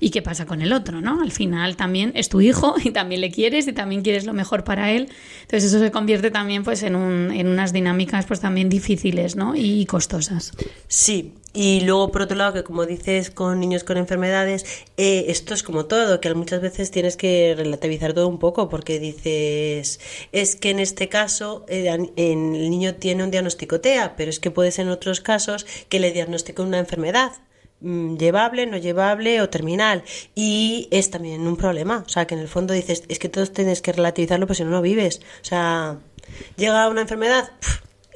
A: y qué pasa con el otro, ¿no? Al final también es tu hijo y también le quieres y también quieres lo mejor para él. Entonces eso se convierte también pues en, un, en unas dinámicas pues también difíciles, ¿no? Y costosas.
D: Sí, y luego, por otro lado, que como dices con niños con enfermedades, eh, esto es como todo, que muchas veces tienes que relativizar todo un poco, porque dices, es que en este caso eh, el niño tiene un diagnóstico TEA, pero es que puede ser en otros casos que le diagnostiquen una enfermedad. Mm, llevable, no llevable o terminal. Y es también un problema. O sea, que en el fondo dices, es que todos tienes que relativizarlo, pues si no, no vives. O sea, llega una enfermedad,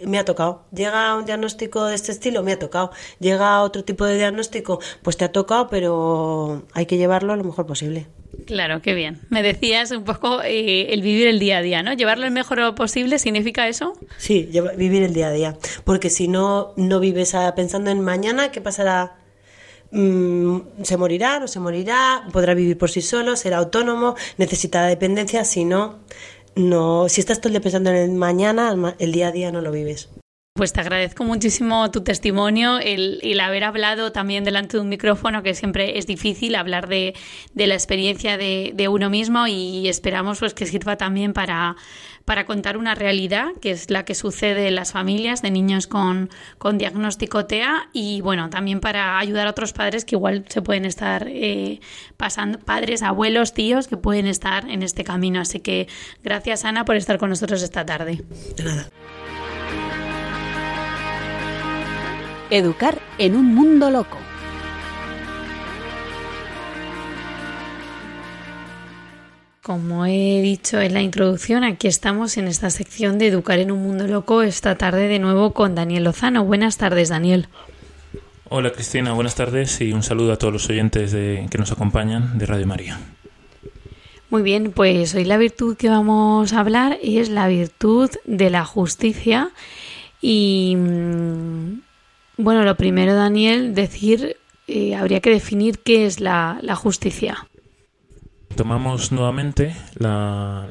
D: me ha tocado. Llega un diagnóstico de este estilo, me ha tocado. Llega otro tipo de diagnóstico, pues te ha tocado, pero hay que llevarlo lo mejor posible.
A: Claro, qué bien. Me decías un poco eh, el vivir el día a día, ¿no? Llevarlo el mejor posible, ¿significa eso?
D: Sí, vivir el día a día. Porque si no, no vives pensando en mañana, ¿qué pasará? Mm, se morirá, no se morirá, podrá vivir por sí solo, será autónomo, necesitará dependencia, si no, no, si estás todo el día pensando en el mañana, el día a día no lo vives.
A: Pues te agradezco muchísimo tu testimonio, el, el, haber hablado también delante de un micrófono, que siempre es difícil hablar de, de la experiencia de, de, uno mismo y esperamos pues que sirva también para, para contar una realidad, que es la que sucede en las familias de niños con, con diagnóstico TEA y bueno, también para ayudar a otros padres que igual se pueden estar eh, pasando, padres, abuelos, tíos que pueden estar en este camino. Así que gracias Ana por estar con nosotros esta tarde.
D: De nada.
B: Educar en un mundo loco.
A: Como he dicho en la introducción, aquí estamos en esta sección de Educar en un Mundo Loco esta tarde de nuevo con Daniel Lozano. Buenas tardes, Daniel.
E: Hola Cristina, buenas tardes y un saludo a todos los oyentes de, que nos acompañan de Radio María.
A: Muy bien, pues hoy la virtud que vamos a hablar es la virtud de la justicia y mm, bueno, lo primero Daniel, decir, eh, habría que definir qué es la, la justicia.
E: Tomamos nuevamente la,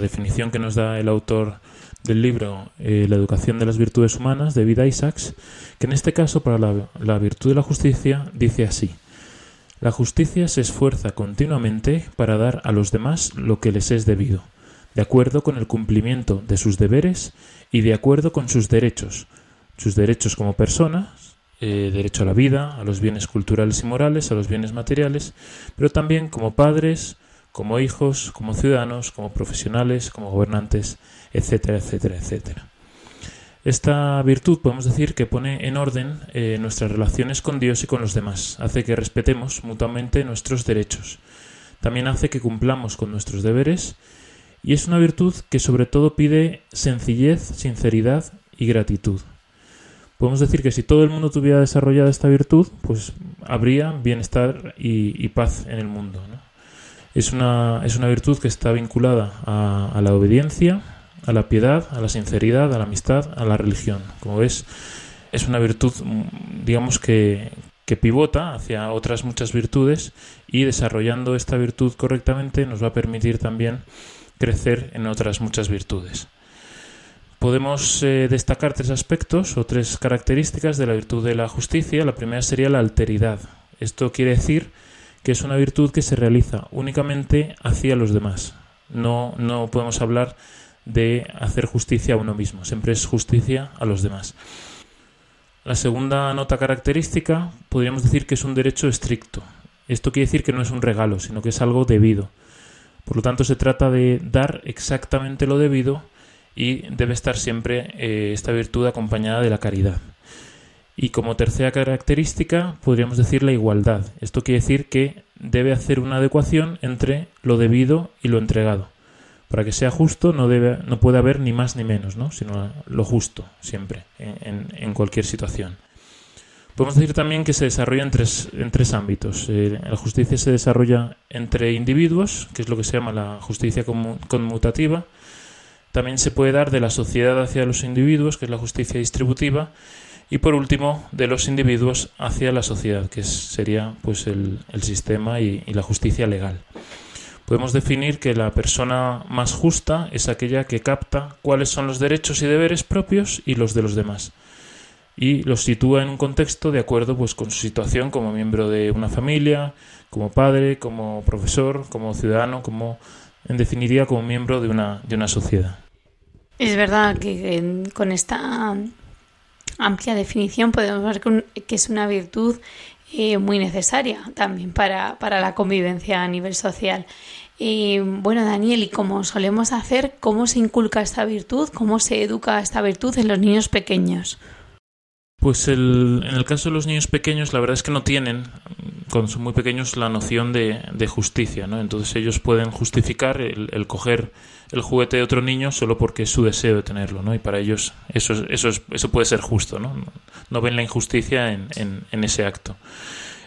E: definición que nos da el autor del libro eh, La educación de las virtudes humanas, David Isaacs, que en este caso para la, la virtud de la justicia dice así. La justicia se esfuerza continuamente para dar a los demás lo que les es debido, de acuerdo con el cumplimiento de sus deberes y de acuerdo con sus derechos, sus derechos como personas, eh, derecho a la vida, a los bienes culturales y morales, a los bienes materiales, pero también como padres, como hijos, como ciudadanos, como profesionales, como gobernantes, etcétera, etcétera, etcétera. Esta virtud podemos decir que pone en orden eh, nuestras relaciones con Dios y con los demás, hace que respetemos mutuamente nuestros derechos, también hace que cumplamos con nuestros deberes y es una virtud que sobre todo pide sencillez, sinceridad y gratitud. Podemos decir que si todo el mundo tuviera desarrollada esta virtud, pues habría bienestar y, y paz en el mundo. ¿no? Es, una, es una virtud que está vinculada a, a la obediencia, a la piedad, a la sinceridad, a la amistad, a la religión. Como ves, es una virtud, digamos que, que pivota hacia otras muchas virtudes y desarrollando esta virtud correctamente nos va a permitir también crecer en otras muchas virtudes. Podemos eh, destacar tres aspectos o tres características de la virtud de la justicia. La primera sería la alteridad. Esto quiere decir que es una virtud que se realiza únicamente hacia los demás. No, no podemos hablar de hacer justicia a uno mismo, siempre es justicia a los demás. La segunda nota característica podríamos decir que es un derecho estricto. Esto quiere decir que no es un regalo, sino que es algo debido. Por lo tanto, se trata de dar exactamente lo debido y debe estar siempre eh, esta virtud acompañada de la caridad. Y como tercera característica podríamos decir la igualdad. Esto quiere decir que debe hacer una adecuación entre lo debido y lo entregado. Para que sea justo no, debe, no puede haber ni más ni menos, ¿no? sino lo justo siempre, en, cualquier situación. Podemos decir también que se desarrolla en tres, en tres ámbitos. La justicia se desarrolla entre individuos, que es lo que se llama la justicia conmutativa. También se puede dar de la sociedad hacia los individuos, que es la justicia distributiva. Y por último, de los individuos hacia la sociedad, que sería pues el, el sistema y, y la justicia legal. Podemos definir que la persona más justa es aquella que capta cuáles son los derechos y deberes propios y los de los demás y los sitúa en un contexto de acuerdo pues con su situación como miembro de una familia, como padre, como profesor, como ciudadano, como en definiría como miembro de una de una sociedad.
A: Es verdad que con esta amplia definición podemos ver que es una virtud eh, muy necesaria también para, para, la convivencia a nivel social. Eh, bueno, Daniel, y como solemos hacer, ¿cómo se inculca esta virtud? ¿Cómo se educa esta virtud en los niños pequeños?
E: Pues el, en el caso de los niños pequeños, la verdad es que no tienen, cuando son muy pequeños, la noción de, de justicia, ¿no? Entonces ellos pueden justificar el, el, coger el juguete de otro niño solo porque es su deseo de tenerlo, ¿no? Y para ellos eso, eso, es, eso puede ser justo, ¿no? No ven la injusticia en, en, en ese acto.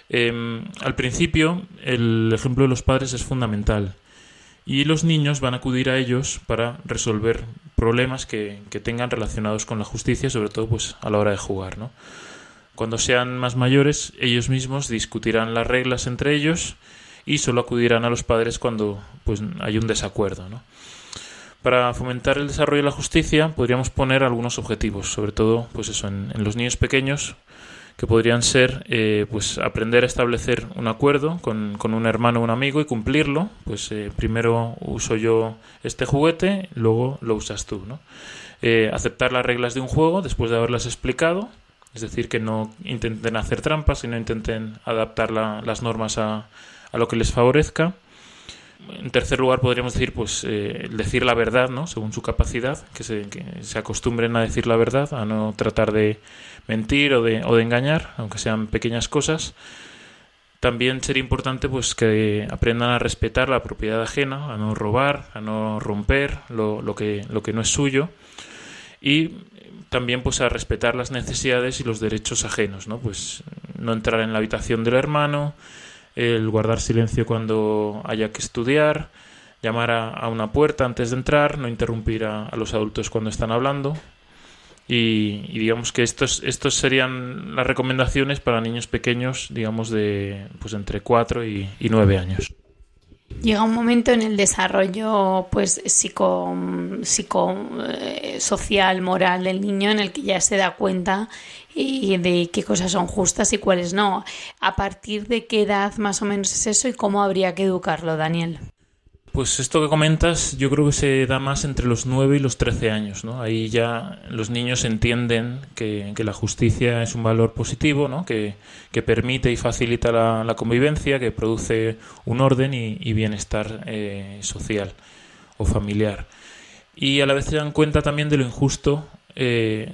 E: Eh, al principio, el ejemplo de los padres es fundamental y los niños van a acudir a ellos para resolver problemas que, que, tengan relacionados con la justicia, sobre todo pues a la hora de jugar, ¿no? Cuando sean más mayores, ellos mismos discutirán las reglas entre ellos y solo acudirán a los padres cuando pues hay un desacuerdo, ¿no? Para fomentar el desarrollo de la justicia podríamos poner algunos objetivos, sobre todo pues eso, en, los niños pequeños, que podrían ser eh, pues aprender a establecer un acuerdo con, con, un hermano o un amigo y cumplirlo. Pues eh, primero uso yo este juguete, luego lo usas tú. ¿no? Eh, aceptar las reglas de un juego después de haberlas explicado, es decir, que no intenten hacer trampas, sino intenten adaptar las normas a, a lo que les favorezca en tercer lugar, podríamos decir, pues, eh, decir la verdad, ¿no? Según su capacidad, que se, se, acostumbren a decir la verdad, a no tratar de mentir o de, o de engañar, aunque sean pequeñas cosas. También sería importante, pues, que aprendan a respetar la propiedad ajena, a no robar, a no romper lo, lo, que, lo que no es suyo. Y también, pues, a respetar las necesidades y los derechos ajenos, ¿no? Pues, no entrar en la habitación del hermano, el guardar silencio cuando haya que estudiar, llamar a, una puerta antes de entrar, no interrumpir a, los adultos cuando están hablando. Y, digamos que estos, estos serían las recomendaciones para niños pequeños, digamos, de pues entre 4 y, y 9 años.
A: Llega un momento en el desarrollo pues psico, psico eh, social, moral del niño en el que ya se da cuenta y de qué cosas son justas y cuáles no. ¿A partir de qué edad más o menos es eso y cómo habría que educarlo, Daniel?
E: Pues esto que comentas yo creo que se da más entre los 9 y los 13 años, ¿no? Ahí ya los niños entienden que, la justicia es un valor positivo, ¿no? Que, permite y facilita la, convivencia, que produce un orden y, bienestar eh, social o familiar. Y a la vez se dan cuenta también de lo injusto eh,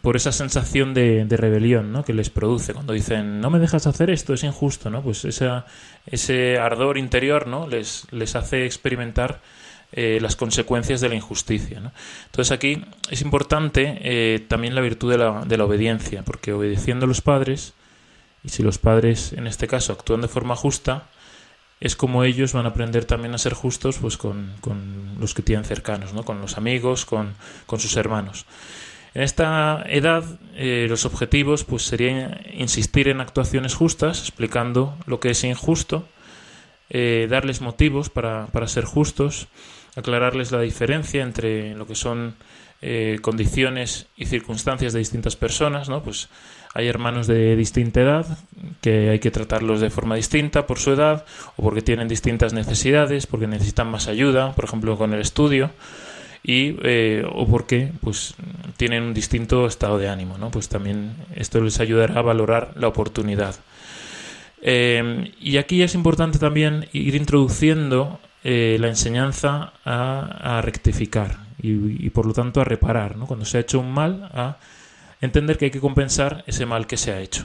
E: por esa sensación de, rebelión ¿no? que les produce cuando dicen no me dejas hacer esto es injusto no pues esa, ese ardor interior no les, les hace experimentar eh, las consecuencias de la injusticia entonces aquí es importante eh, también la virtud de la, de la obediencia porque obedeciendo a los padres y si los padres en este caso actúan de forma justa es como ellos van a aprender también a ser justos pues con, con los que tienen cercanos, ¿no? con los amigos, con, con sus hermanos. En esta edad eh, los objetivos pues serían insistir en actuaciones justas, explicando lo que es injusto, eh, darles motivos para, para, ser justos, aclararles la diferencia entre lo que son eh, condiciones y circunstancias de distintas personas, ¿no? Pues hay hermanos de distinta edad que hay que tratarlos de forma distinta por su edad o porque tienen distintas necesidades, porque necesitan más ayuda, por ejemplo con el estudio y eh, o porque pues tienen un distinto estado de ánimo, ¿no? Pues también esto les ayudará a valorar la oportunidad. Eh, y aquí es importante también ir introduciendo eh, la enseñanza a, rectificar y, por lo tanto a reparar, ¿no? Cuando se ha hecho un mal, a entender que hay que compensar ese mal que se ha hecho.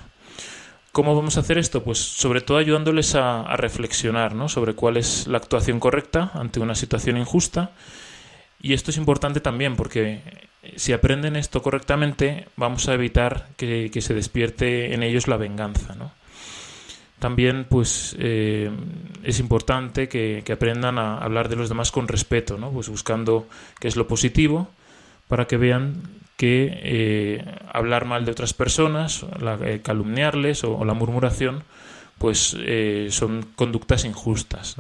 E: ¿Cómo vamos a hacer esto? Pues sobre todo ayudándoles a, reflexionar ¿no? sobre cuál es la actuación correcta ante una situación injusta. Y esto es importante también porque si aprenden esto correctamente vamos a evitar que, se despierte en ellos la venganza. ¿no? También pues eh, es importante que, aprendan a hablar de los demás con respeto, ¿no? pues buscando qué es lo positivo para que vean que eh, hablar mal de otras personas, eh, calumniarles o, la murmuración, pues son conductas injustas.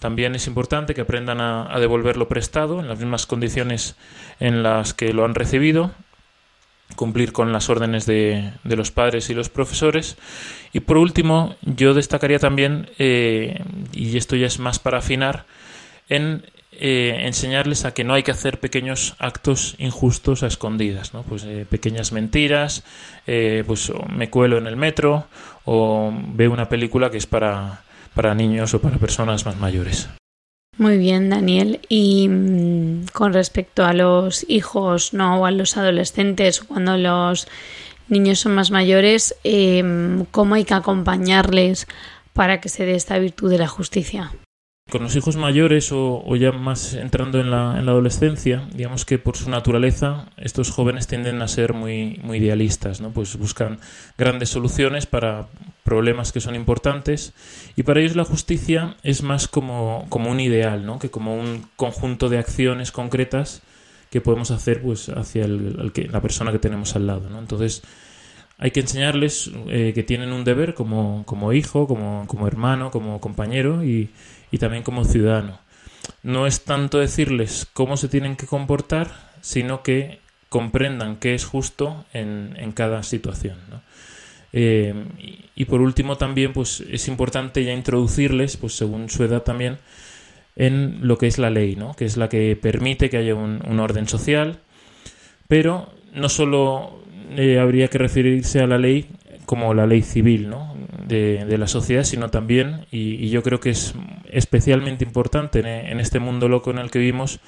E: También es importante que aprendan a, devolver lo prestado en las mismas condiciones en las que lo han recibido, cumplir con las órdenes de, de los padres y los profesores. Y por último, yo destacaría también, y esto ya es más para afinar, en eh, enseñarles a que no hay que hacer pequeños actos injustos a escondidas, ¿no? Pues eh, pequeñas mentiras, eh, pues me cuelo en el metro o veo una película que es para, para niños o para personas más mayores.
A: Muy bien, Daniel. Y mm, con respecto a los hijos, no, o a los adolescentes, cuando los niños son más mayores, ¿cómo hay que acompañarles para que se dé esta virtud de la justicia?
E: Con los hijos mayores o, ya más entrando en la, en la, adolescencia, digamos que por su naturaleza estos jóvenes tienden a ser muy, muy idealistas, ¿no? Pues buscan grandes soluciones para problemas que son importantes y para ellos la justicia es más como, como un ideal, ¿no? Que como un conjunto de acciones concretas que podemos hacer pues hacia el, que, la persona que tenemos al lado, ¿no? Entonces hay que enseñarles eh, que tienen un deber como, como hijo, como, como hermano, como compañero y y también como ciudadano. no es tanto decirles cómo se tienen que comportar, sino que comprendan qué es justo en, en cada situación. Eh, y, por último también pues es importante ya introducirles, pues según su edad también, en lo que es la ley, ¿no? que es la que permite que haya un, orden social, pero no solo eh, habría que referirse a la ley como la ley civil ¿no? de, la sociedad, sino también, y, yo creo que es especialmente importante en, este mundo loco en el que vivimos,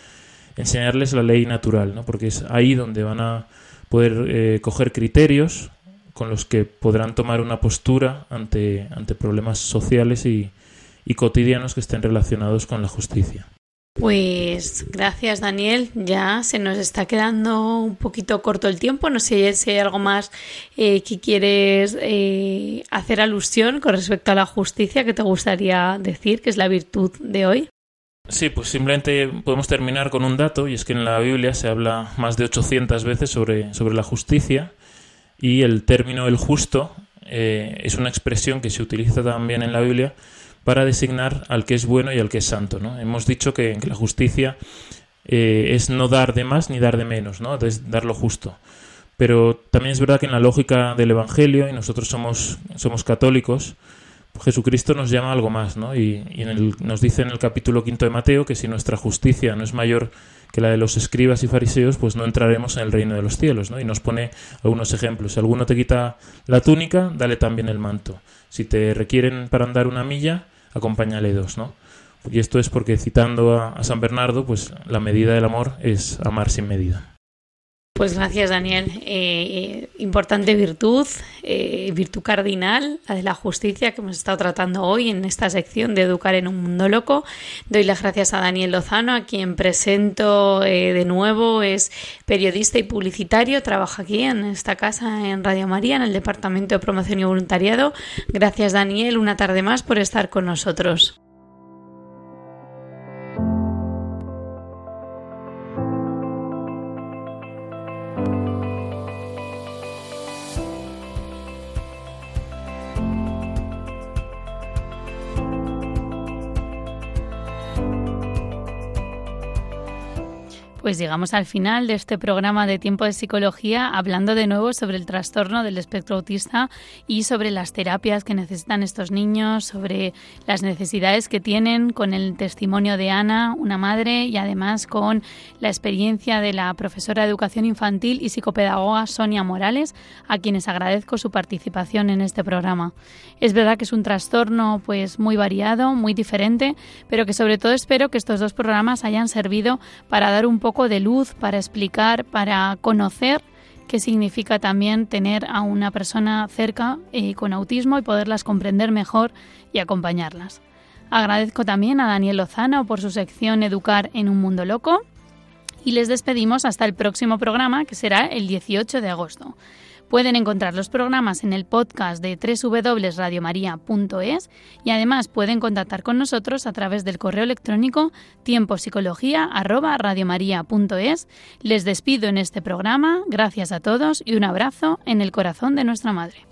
E: enseñarles la ley natural, ¿no? porque es ahí donde van a poder eh, coger criterios con los que podrán tomar una postura ante, ante problemas sociales y, y cotidianos que estén relacionados con la justicia.
A: Pues gracias Daniel, ya se nos está quedando un poquito corto el tiempo, no sé si hay algo más eh, que quieres eh, hacer alusión con respecto a la justicia que te gustaría decir, que es la virtud de hoy.
E: Sí, pues simplemente podemos terminar con un dato y es que en la Biblia se habla más de 800 veces sobre, sobre la justicia y el término el justo eh, es una expresión que se utiliza también en la Biblia para designar al que es bueno y al que es santo. ¿no? Hemos dicho que, la justicia eh, es no dar de más ni dar de menos, ¿no? es dar lo justo. Pero también es verdad que en la lógica del Evangelio, y nosotros somos, somos católicos, Jesucristo nos llama a algo más, ¿no? Y, nos dice en el capítulo quinto de Mateo que si nuestra justicia no es mayor que la de los escribas y fariseos, pues no entraremos en el reino de los cielos, ¿no? Y nos pone algunos ejemplos. Si alguno te quita la túnica, dale también el manto. Si te requieren para andar una milla, acompáñale dos, ¿no? Y esto es porque citando a, a San Bernardo, pues la medida del amor es amar sin medida.
A: Pues gracias, Daniel. Eh, eh, importante virtud, eh, virtud cardinal, la de la justicia que hemos estado tratando hoy en esta sección de Educar en un Mundo Loco. Doy las gracias a Daniel Lozano, a quien presento de nuevo. Es periodista y publicitario, trabaja aquí en esta casa en Radio María, en el Departamento de Promoción y Voluntariado. Gracias, Daniel, una tarde más por estar con nosotros. Pues llegamos al final de este programa de Tiempo de Psicología hablando de nuevo sobre el trastorno del espectro autista y sobre las terapias que necesitan estos niños, sobre las necesidades que tienen con el testimonio de Ana, una madre, y además con la experiencia de la profesora de educación infantil y psicopedagoga Sonia Morales, a quienes agradezco su participación en este programa. Es verdad que es un trastorno pues muy variado, muy diferente, pero que sobre todo espero que estos dos programas hayan servido para dar un de luz para explicar, para conocer qué significa también tener a una persona cerca eh, con autismo y poderlas comprender mejor y acompañarlas. Agradezco también a Daniel Lozano por su sección Educar en un Mundo Loco y les despedimos hasta el próximo programa que será el 18 de agosto. Pueden encontrar los programas en el podcast de www.radiomaria.es y además pueden contactar con nosotros a través del correo electrónico tiempopsicología@radiomaria.es. Les despido en este programa, gracias a todos y un abrazo en el corazón de nuestra madre.